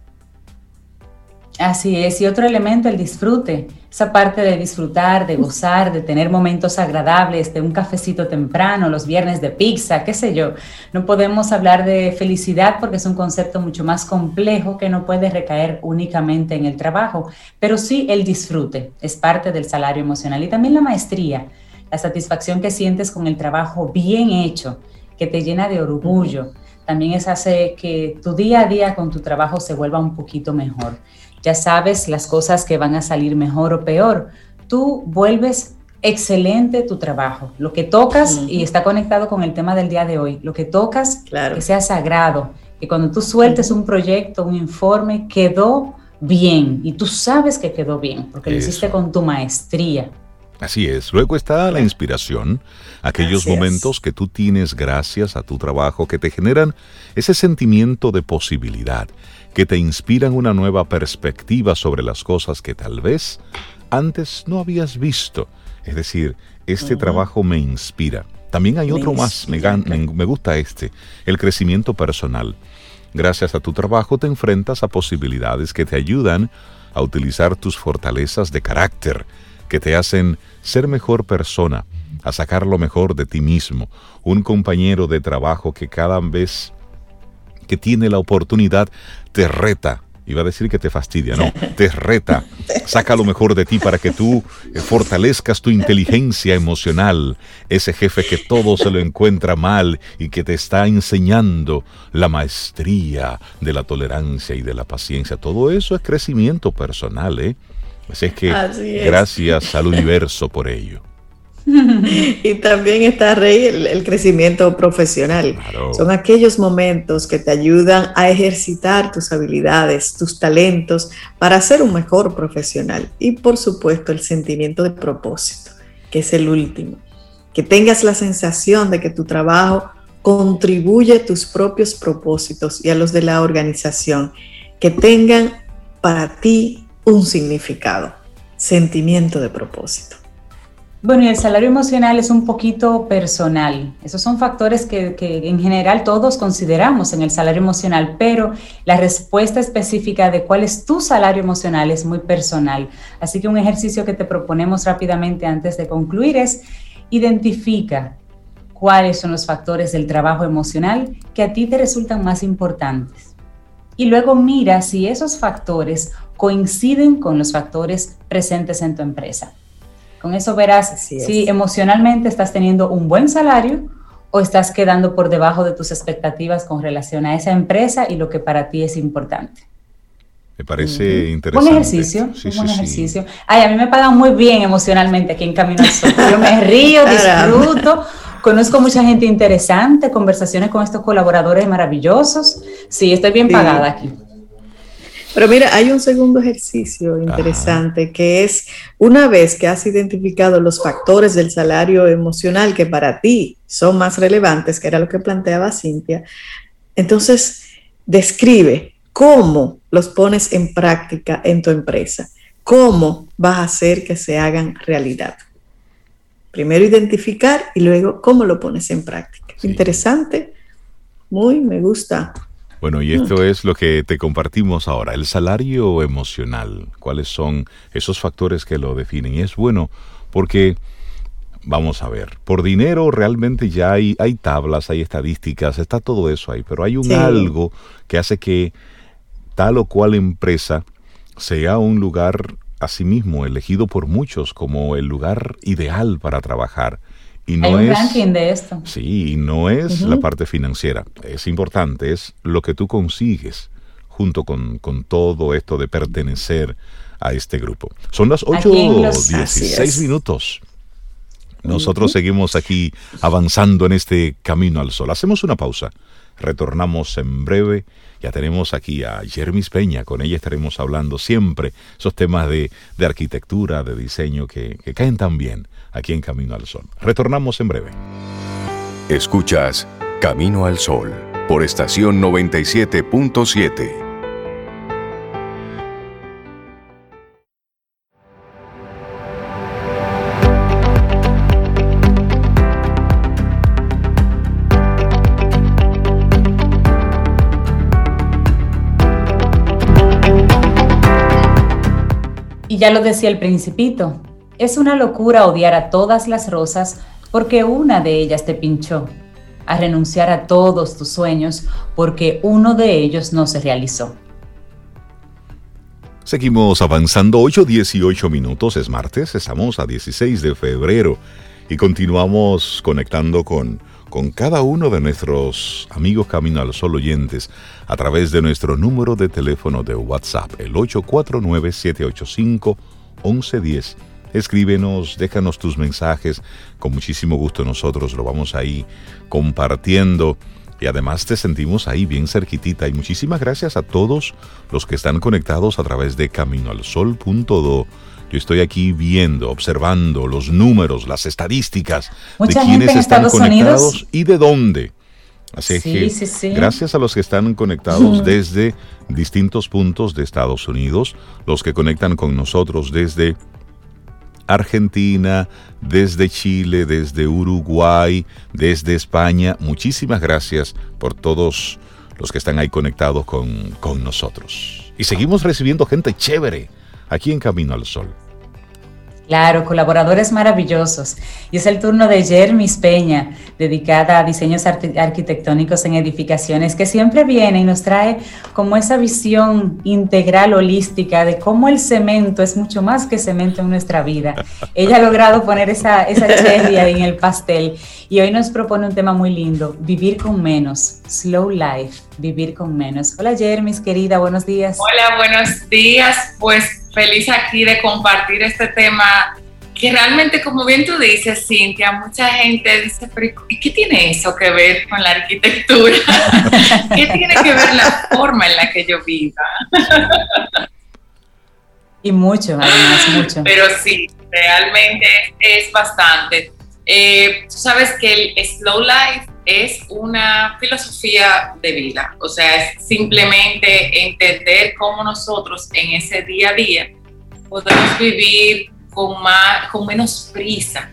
Así es, y otro elemento, el disfrute, esa parte de disfrutar, de gozar, de tener momentos agradables, de un cafecito temprano, los viernes de pizza, qué sé yo. No podemos hablar de felicidad porque es un concepto mucho más complejo que no puede recaer únicamente en el trabajo, pero sí el disfrute es parte del salario emocional y también la maestría la satisfacción que sientes con el trabajo bien hecho, que te llena de orgullo, también es hace que tu día a día con tu trabajo se vuelva un poquito mejor. Ya sabes las cosas que van a salir mejor o peor. Tú vuelves excelente tu trabajo. Lo que tocas, y está conectado con el tema del día de hoy, lo que tocas, que sea sagrado, que cuando tú sueltes un proyecto, un informe, quedó bien y tú sabes que quedó bien, porque lo hiciste con tu maestría. Así es. Luego está la inspiración, aquellos momentos que tú tienes gracias a tu trabajo que te generan ese sentimiento de posibilidad, que te inspiran una nueva perspectiva sobre las cosas que tal vez antes no habías visto. Es decir, este trabajo me inspira. También hay otro más, me, me gusta este, el crecimiento personal. Gracias a tu trabajo te enfrentas a posibilidades que te ayudan a utilizar tus fortalezas de carácter, que te hacen ser mejor persona, a sacar lo mejor de ti mismo, un compañero de trabajo que cada vez que tiene la oportunidad te reta. Iba a decir que te fastidia, no, te reta, saca lo mejor de ti para que tú eh, fortalezcas tu inteligencia emocional, ese jefe que todo se lo encuentra mal y que te está enseñando la maestría de la tolerancia y de la paciencia. Todo eso es crecimiento personal, ¿eh? Así es que gracias al universo por ello. y también está, Rey, el, crecimiento profesional. Son aquellos momentos que te ayudan a ejercitar tus habilidades, tus talentos para ser un mejor profesional. Y por supuesto el sentimiento de propósito, que es el último. Que tengas la sensación de que tu trabajo contribuye a tus propios propósitos y a los de la organización. Que tengan para ti un significado, sentimiento de propósito. Bueno, y el salario emocional es un poquito personal. Esos son factores que, en general todos consideramos en el salario emocional, pero la respuesta específica de cuál es tu salario emocional es muy personal. Así que un ejercicio que te proponemos rápidamente antes de concluir es identifica cuáles son los factores del trabajo emocional que a ti te resultan más importantes. Y luego mira si esos factores coinciden con los factores presentes en tu empresa. Con eso verás si emocionalmente estás teniendo un buen salario o estás quedando por debajo de tus expectativas con relación a esa empresa y lo que para ti es importante. Me parece interesante. Un ejercicio, un buen ejercicio. Ay, a mí me pagan muy bien emocionalmente aquí en Camino al Sol. Yo me río, disfruto, conozco mucha gente interesante, conversaciones con estos colaboradores maravillosos. Sí, estoy bien pagada aquí. Pero mira, hay un segundo ejercicio interesante que es una vez que has identificado los factores del salario emocional que para ti son más relevantes, que era lo que planteaba Cintia, entonces describe cómo los pones en práctica en tu empresa, cómo vas a hacer que se hagan realidad. Primero identificar y luego cómo lo pones en práctica. Interesante, muy me gusta. Bueno, y esto es lo que te compartimos ahora, el salario emocional. ¿Cuáles son esos factores que lo definen? Y es bueno porque, vamos a ver, por dinero realmente ya hay, hay tablas, hay estadísticas, está todo eso ahí, pero hay un algo que hace que tal o cual empresa sea un lugar asimismo elegido por muchos como el lugar ideal para trabajar. Y no Hay un ranking de esto. Sí, y no es la parte financiera. Es importante, es lo que tú consigues junto con, todo esto de pertenecer a este grupo. Son las 8.16 minutos. Nosotros seguimos aquí avanzando en este camino al sol. Hacemos una pausa. Retornamos en breve ya tenemos aquí a Jermis Peña, con ella estaremos hablando siempre esos temas de, arquitectura, de diseño que, que caen tan bien aquí en Camino al Sol. Retornamos en breve. Escuchas Camino al Sol por estación 97.7. ya lo decía el principito, es una locura odiar a todas las rosas porque una de ellas te pinchó, a renunciar a todos tus sueños porque uno de ellos no se realizó. Seguimos avanzando 8-18 minutos, es martes, estamos a 16 de febrero y continuamos conectando con con cada uno de nuestros amigos Camino al Sol oyentes a través de nuestro número de teléfono de WhatsApp, el 849-785-1110. Escríbenos, déjanos tus mensajes, con muchísimo gusto nosotros lo vamos ahí compartiendo. Y además te sentimos ahí bien cerquitita. Y muchísimas gracias a todos los que están conectados a través de caminoalsol.do yo estoy aquí viendo, observando los números, las estadísticas de quienes están conectados y de dónde. Así que gracias a los que están conectados desde distintos puntos de Estados Unidos, los que conectan con nosotros desde Argentina, desde Chile, desde Uruguay, desde España. Muchísimas gracias por todos los que están ahí conectados con, con nosotros. Y seguimos recibiendo gente chévere aquí en Camino al Sol. Claro, colaboradores maravillosos. Y es el turno de Jermis Peña, dedicada a diseños arquitectónicos en edificaciones, que siempre viene y nos trae como esa visión integral, holística, de cómo el cemento es mucho más que cemento en nuestra vida. Ella ha logrado poner esa, esa cherry ahí en el pastel. Y hoy nos propone un tema muy lindo, vivir con menos, slow life, vivir con menos. Hola Jermis, querida, buenos días. Hola, buenos días. Pues feliz aquí de compartir este tema que realmente, como bien tú dices, Cintia, mucha gente dice, pero ¿y qué tiene eso que ver con la arquitectura? ¿Qué tiene que ver la forma en la que yo viva? y mucho, además, mucho. Pero sí, realmente es, bastante. Eh, tú sabes que el slow life es una filosofía de vida, o sea, es simplemente entender cómo nosotros en ese día a día podemos vivir con, más, con menos prisa.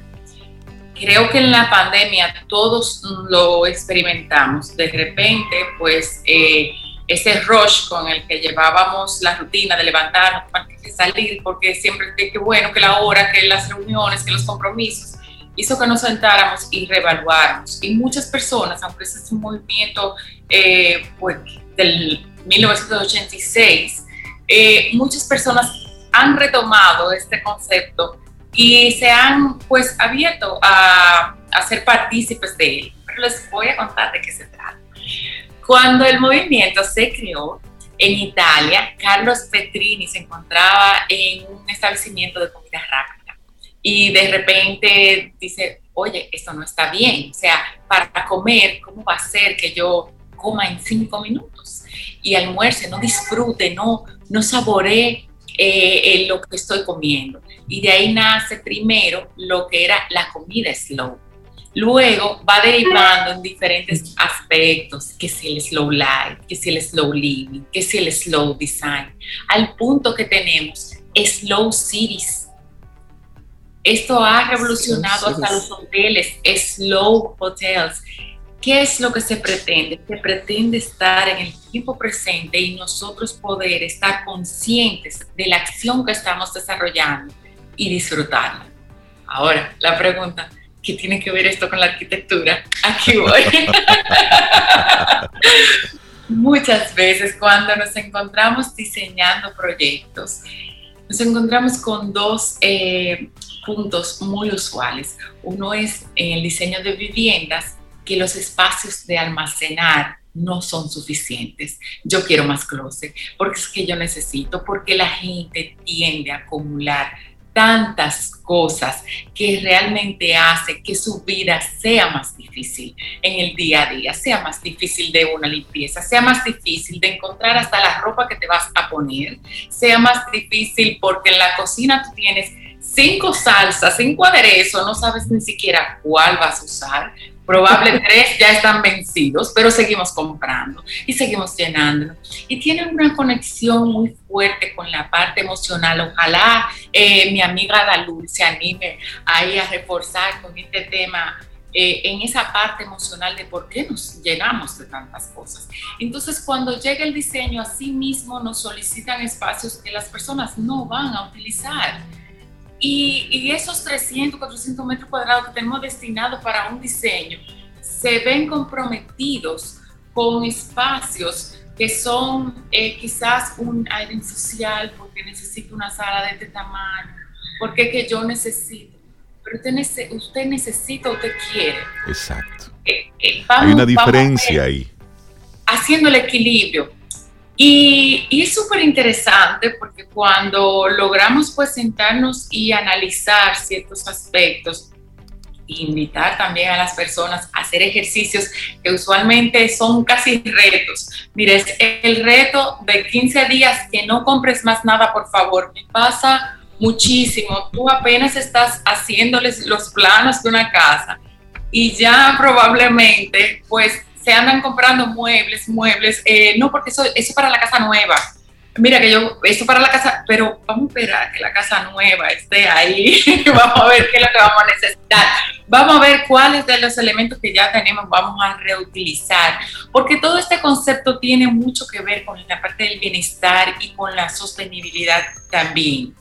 Creo que en la pandemia todos lo experimentamos. De repente, pues eh, ese rush con el que llevábamos la rutina de levantarnos para salir, porque siempre que bueno, que la hora, que las reuniones, que los compromisos, hizo que nos sentáramos y reevaluáramos. Y muchas personas, aunque ese es un movimiento eh, pues, del 1986, eh, muchas personas han retomado este concepto y se han pues abierto a, a ser partícipes de él. Pero les voy a contar de qué se trata. Cuando el movimiento se creó en Italia, Carlos Petrini se encontraba en un establecimiento de comida rápida y de repente dice, oye, esto no está bien, o sea, para comer, ¿cómo va a ser que yo coma en cinco minutos y almuerce, no disfrute, no, no saboree eh, lo que estoy comiendo? Y de ahí nace primero lo que era la comida slow Luego va derivando en diferentes aspectos, que si el slow life, que si el slow living, que si el slow design, al punto que tenemos slow cities. Esto ha revolucionado hasta los hoteles, slow hotels. ¿Qué es lo que se pretende? Se pretende estar en el tiempo presente y nosotros poder estar conscientes de la acción que estamos desarrollando y disfrutarla. Ahora, la pregunta, ¿qué tiene que ver esto con la arquitectura? Aquí voy. Muchas veces cuando nos encontramos diseñando proyectos, nos encontramos con dos eh, puntos muy usuales. Uno es en el diseño de viviendas, que los espacios de almacenar no son suficientes. Yo quiero más closet, porque es que yo necesito, porque la gente tiende a acumular tantas cosas que realmente hace que su vida sea más difícil en el día a día, sea más difícil de una limpieza, sea más difícil de encontrar hasta la ropa que te vas a poner, sea más difícil porque en la cocina tú tienes cinco salsas, cinco aderezos, no sabes ni siquiera cuál vas a usar, Probable tres ya están vencidos, pero seguimos comprando y seguimos llenando. Y tienen una conexión muy fuerte con la parte emocional. Ojalá eh, mi amiga Dalul se anime ahí a reforzar con este tema eh, en esa parte emocional de por qué nos llenamos de tantas cosas. Entonces, cuando llega el diseño, a sí mismo nos solicitan espacios que las personas no van a utilizar y, esos 300, 400 metros cuadrados que tenemos destinados para un diseño se ven comprometidos con espacios que son eh, quizás un aire social, porque necesito una sala de este tamaño, porque que yo necesito. Pero usted, usted necesita, usted quiere. Exacto. Eh, eh, Hay una diferencia ahí. Haciendo el equilibrio. Y, es súper interesante porque cuando logramos pues sentarnos y analizar ciertos aspectos, invitar también a las personas a hacer ejercicios que usualmente son casi retos. Mire, el reto de 15 días que no compres más nada, por favor, me pasa muchísimo. Tú apenas estás haciéndoles los planos de una casa y ya probablemente pues se andan comprando muebles, muebles, eh, no porque eso, es para la casa nueva. Mira que yo, eso para la casa, pero vamos a esperar que la casa nueva esté ahí, vamos a ver qué es lo que vamos a necesitar, vamos a ver cuáles de los elementos que ya tenemos vamos a reutilizar, porque todo este concepto tiene mucho que ver con la parte del bienestar y con la sostenibilidad también.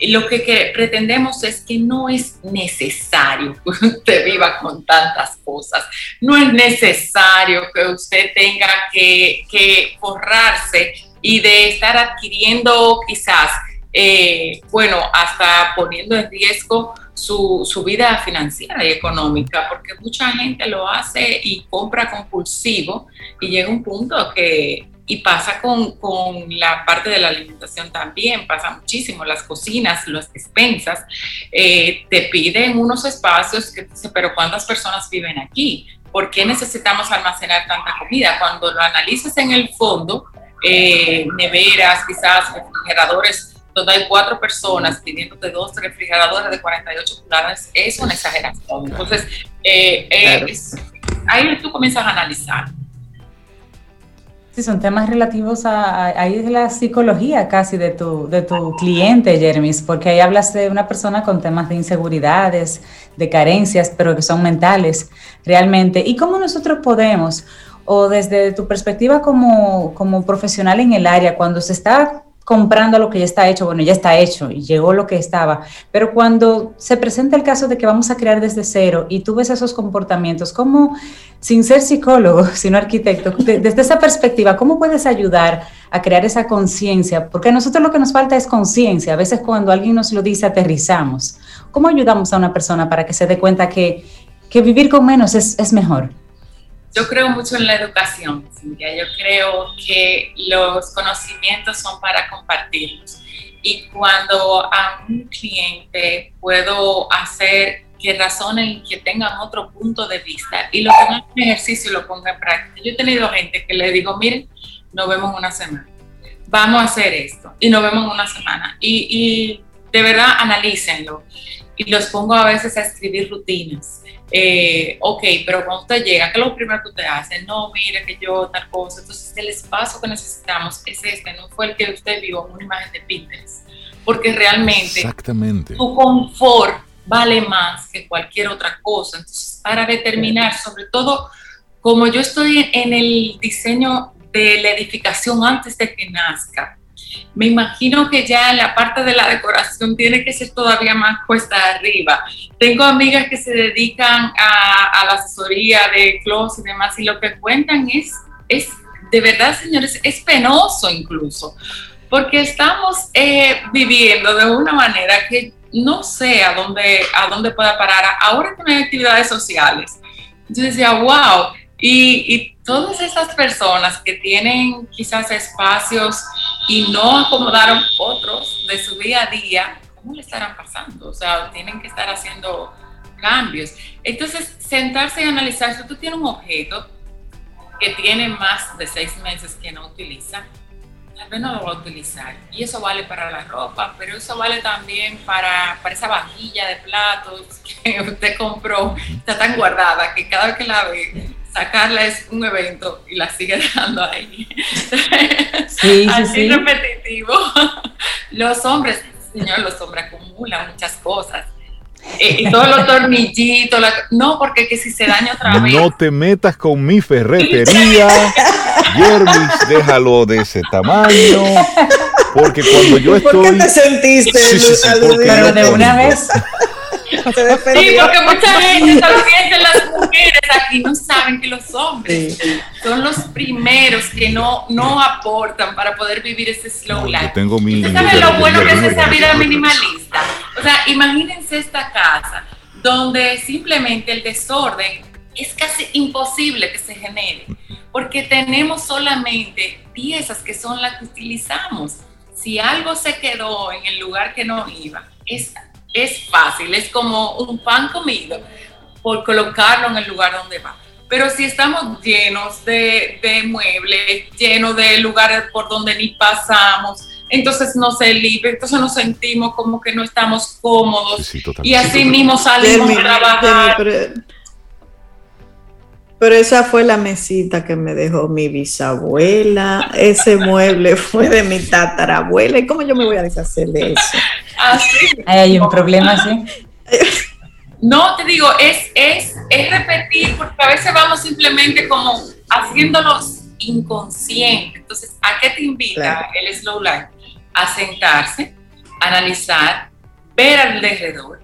Lo que, pretendemos es que no es necesario que usted viva con tantas cosas, no es necesario que usted tenga que, que forrarse y de estar adquiriendo quizás, eh, bueno, hasta poniendo en riesgo su, su, vida financiera y económica, porque mucha gente lo hace y compra compulsivo y llega un punto que y pasa con, con, la parte de la alimentación también, pasa muchísimo, las cocinas, las despensas, eh, te piden unos espacios que pero ¿cuántas personas viven aquí? ¿Por qué necesitamos almacenar tanta comida? Cuando lo analizas en el fondo, eh, neveras, quizás refrigeradores, donde hay cuatro personas pidiéndote dos refrigeradores de 48 pulgadas, es una exageración. Entonces, eh, ahí tú comienzas a analizar. Sí, son temas relativos a, ahí la psicología casi de tu, de tu cliente, Jermis, porque ahí hablas de una persona con temas de inseguridades, de carencias, pero que son mentales realmente. ¿Y cómo nosotros podemos, o desde tu perspectiva como, como profesional en el área, cuando se está comprando lo que ya está hecho, bueno, ya está hecho y llegó lo que estaba, pero cuando se presenta el caso de que vamos a crear desde cero y tú ves esos comportamientos, ¿cómo, sin ser psicólogo, sino arquitecto, desde esa perspectiva, cómo puedes ayudar a crear esa conciencia? Porque a nosotros lo que nos falta es conciencia, a veces cuando alguien nos lo dice aterrizamos. ¿Cómo ayudamos a una persona para que se dé cuenta que, que vivir con menos es, es mejor? Yo creo mucho en la educación, Cintia. Yo creo que los conocimientos son para compartirlos. Y cuando a un cliente puedo hacer que razonen y que tengan otro punto de vista y lo pongan en ejercicio y lo pongan en práctica. Yo he tenido gente que le digo, miren, nos vemos una semana. Vamos a hacer esto y nos vemos una semana. Y, y de verdad analícenlo. Y los pongo a veces a escribir rutinas eh, ok, pero cuando usted llega, ¿qué es lo primero que usted hace? No, mire que yo tal cosa. Entonces, el espacio que necesitamos es este, no fue el que usted vio en una imagen de Pinterest. Porque realmente Exactamente. tu confort vale más que cualquier otra cosa. Entonces, para determinar, sobre todo, como yo estoy en el diseño de la edificación antes de que nazca, me imagino que ya la parte de la decoración tiene que ser todavía más cuesta arriba. Tengo amigas que se dedican a, la asesoría de closet y demás y lo que cuentan es, es de verdad, señores, es penoso incluso, porque estamos eh, viviendo de una manera que no sé a dónde, a dónde pueda parar. Ahora que no actividades sociales, yo decía, wow, y, y todas esas personas que tienen quizás espacios y no acomodaron otros de su día a día, ¿cómo le estarán pasando? O sea, tienen que estar haciendo cambios. Entonces, sentarse y analizar, si tú tienes un objeto que tiene más de seis meses que no utiliza, tal vez no lo va a utilizar. Y eso vale para la ropa, pero eso vale también para, para esa vajilla de platos que usted compró, está tan guardada que cada vez que la ve sacarla es un evento y la sigue dejando ahí. Sí, Así repetitivo. Los hombres, señor, los hombres acumulan muchas cosas. Eh, y todos los tornillitos, no, porque que si se daña otra vez. No te metas con mi ferretería, Jermis, déjalo de ese tamaño. Porque cuando yo estoy. ¿Por qué te sentiste sí, Pero de una vez. Sí, porque mucha gente, también las mujeres aquí no saben que los hombres son los primeros que no, no aportan para poder vivir ese slow life. tengo mi, ¿Saben lo bueno que es esa vida minimalista? O sea, imagínense esta casa donde simplemente el desorden es casi imposible que se genere, porque tenemos solamente piezas que son las que utilizamos. Si algo se quedó en el lugar que no iba, es es fácil, es como un pan comido por colocarlo en el lugar donde va. Pero si estamos llenos de, muebles, llenos de lugares por donde ni pasamos, entonces no se libre, entonces nos sentimos como que no estamos cómodos y así mismo salimos a trabajar. Pero esa fue la mesita que me dejó mi bisabuela. Ese mueble fue de mi tatarabuela. ¿Y cómo yo me voy a deshacer de eso? Así. hay un problema, sí. No, te digo, es, es, es repetir, porque a veces vamos simplemente como haciéndolos inconscientes. Entonces, ¿a qué te invita el slow life? A sentarse, analizar, ver alrededor.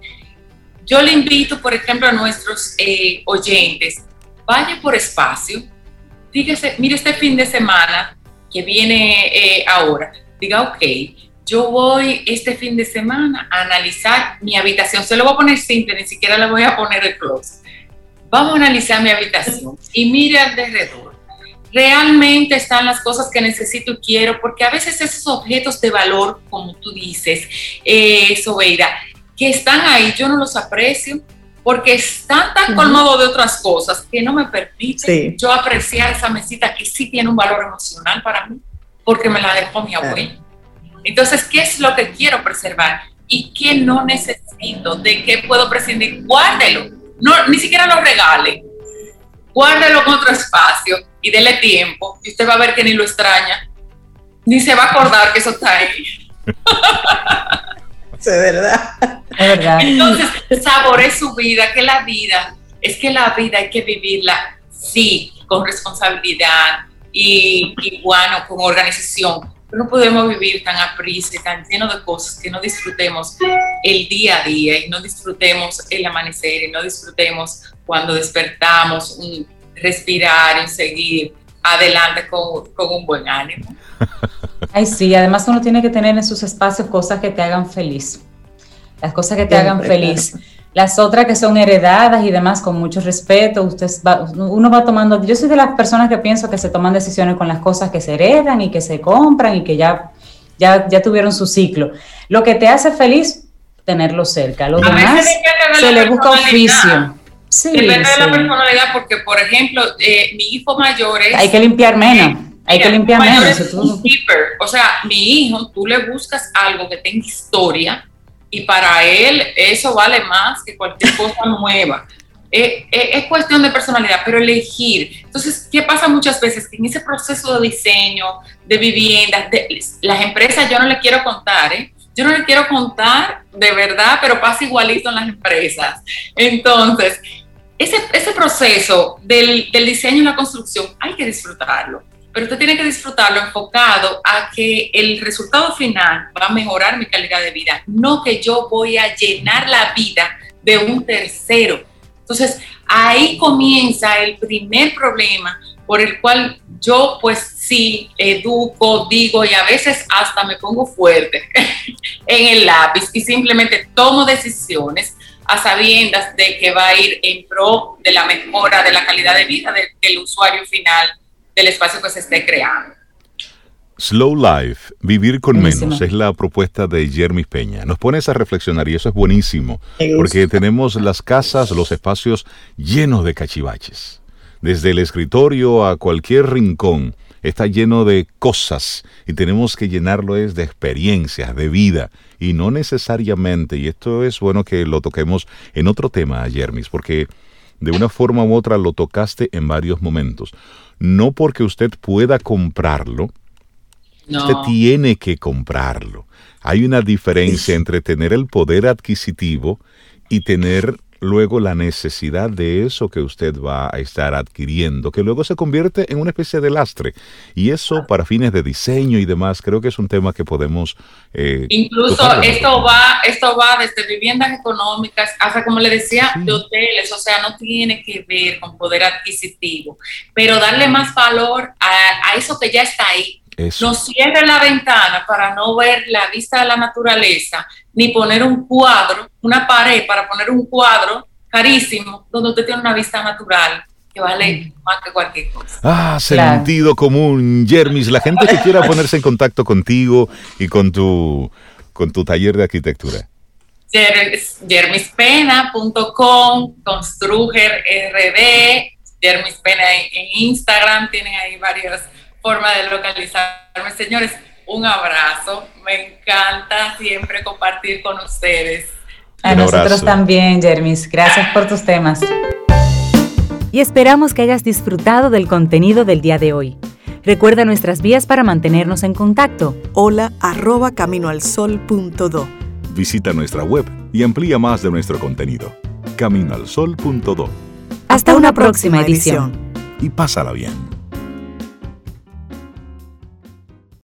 Yo le invito, por ejemplo, a nuestros eh, oyentes vaya por espacio, dígase, mire este fin de semana que viene eh, ahora, diga, ok, yo voy este fin de semana a analizar mi habitación, se lo voy a poner simple, ni siquiera le voy a poner el close. Vamos a analizar mi habitación y mire alrededor. Realmente están las cosas que necesito y quiero, porque a veces esos objetos de valor, como tú dices, eh, que están ahí, yo no los aprecio, porque están tan colmados de otras cosas que no me permite yo apreciar esa mesita que sí tiene un valor emocional para mí, porque me la dejó mi abuela. Entonces, ¿qué es lo que quiero preservar? ¿Y qué no necesito? ¿De qué puedo prescindir? Guárdelo. No, ni siquiera lo regale. Guárdelo en otro espacio y dele tiempo. Y usted va a ver que ni lo extraña, ni se va a acordar que eso está ahí. Es verdad. Es verdad. Entonces, sabore su vida, que la vida, es que la vida hay que vivirla, sí, con responsabilidad y, bueno, con organización, pero no podemos vivir tan aprisa y tan lleno de cosas que no disfrutemos el día a día y no disfrutemos el amanecer y no disfrutemos cuando despertamos, un respirar y seguir adelante con, con un buen ánimo. Ay, sí, además uno tiene que tener en sus espacios cosas que te hagan feliz. Las cosas que te hagan feliz. Las otras que son heredadas y demás, con mucho respeto, usted uno va tomando, yo soy de las personas que pienso que se toman decisiones con las cosas que se heredan y que se compran y que ya, ya, ya tuvieron su ciclo. Lo que te hace feliz, tenerlo cerca. Lo demás se le busca oficio. Sí, Depende de la personalidad, porque, por ejemplo, eh, mi hijo mayor es... Hay que limpiar menos. Hay que limpiar menos. O sea, mi hijo, tú le buscas algo que tenga historia y para él eso vale más que cualquier cosa nueva. Eh, eh, es cuestión de personalidad, pero elegir. Entonces, ¿qué pasa muchas veces? Que en ese proceso de diseño, de viviendas, de, las empresas, yo no le quiero contar, ¿eh? Yo no le quiero contar de verdad, pero pasa igualito en las empresas. Entonces, ese, ese proceso del, del diseño y la construcción hay que disfrutarlo pero usted tiene que disfrutarlo enfocado a que el resultado final va a mejorar mi calidad de vida, no que yo voy a llenar la vida de un tercero. Entonces, ahí comienza el primer problema por el cual yo pues sí educo, digo y a veces hasta me pongo fuerte en el lápiz y simplemente tomo decisiones a sabiendas de que va a ir en pro de la mejora de la calidad de vida del usuario final del espacio que se esté creando. Slow Life, vivir con menos, es la propuesta de Jermis Peña. Nos pones a reflexionar y eso es buenísimo, porque tenemos las casas, los espacios llenos de cachivaches. Desde el escritorio a cualquier rincón está lleno de cosas y tenemos que llenarlo es de experiencias, de vida y no necesariamente, y esto es bueno que lo toquemos en otro tema, Jermis, porque de una forma u otra lo tocaste en varios momentos no porque usted pueda comprarlo, usted tiene que comprarlo. Hay una diferencia entre tener el poder adquisitivo y tener luego la necesidad de eso que usted va a estar adquiriendo, que luego se convierte en una especie de lastre. Y eso para fines de diseño y demás, creo que es un tema que podemos... Eh, Incluso esto va, esto va desde viviendas económicas hasta, como le decía, de hoteles, o sea, no tiene que ver con poder adquisitivo, pero darle más valor a, a eso que ya está ahí. No cierre la ventana para no ver la vista de la naturaleza, ni poner un cuadro, una pared para poner un cuadro carísimo donde usted tiene una vista natural que vale mm. más que cualquier cosa. Ah, sentido común, Jermis. La gente que quiera ponerse en contacto contigo y con tu, con tu taller de arquitectura. Jermispena.com, Construger RD, Jermispena en Instagram, tienen ahí varias formas de localizarme. Señores, un abrazo. Me encanta siempre compartir con ustedes. A nosotros también, Jermis. Gracias por tus temas. Y esperamos que hayas disfrutado del contenido del día de hoy. Recuerda nuestras vías para mantenernos en contacto. Hola arroba caminoalsol.do. Visita nuestra web y amplía más de nuestro contenido. Caminoalsol.do. Hasta, una, próxima, edición. Y pásala bien.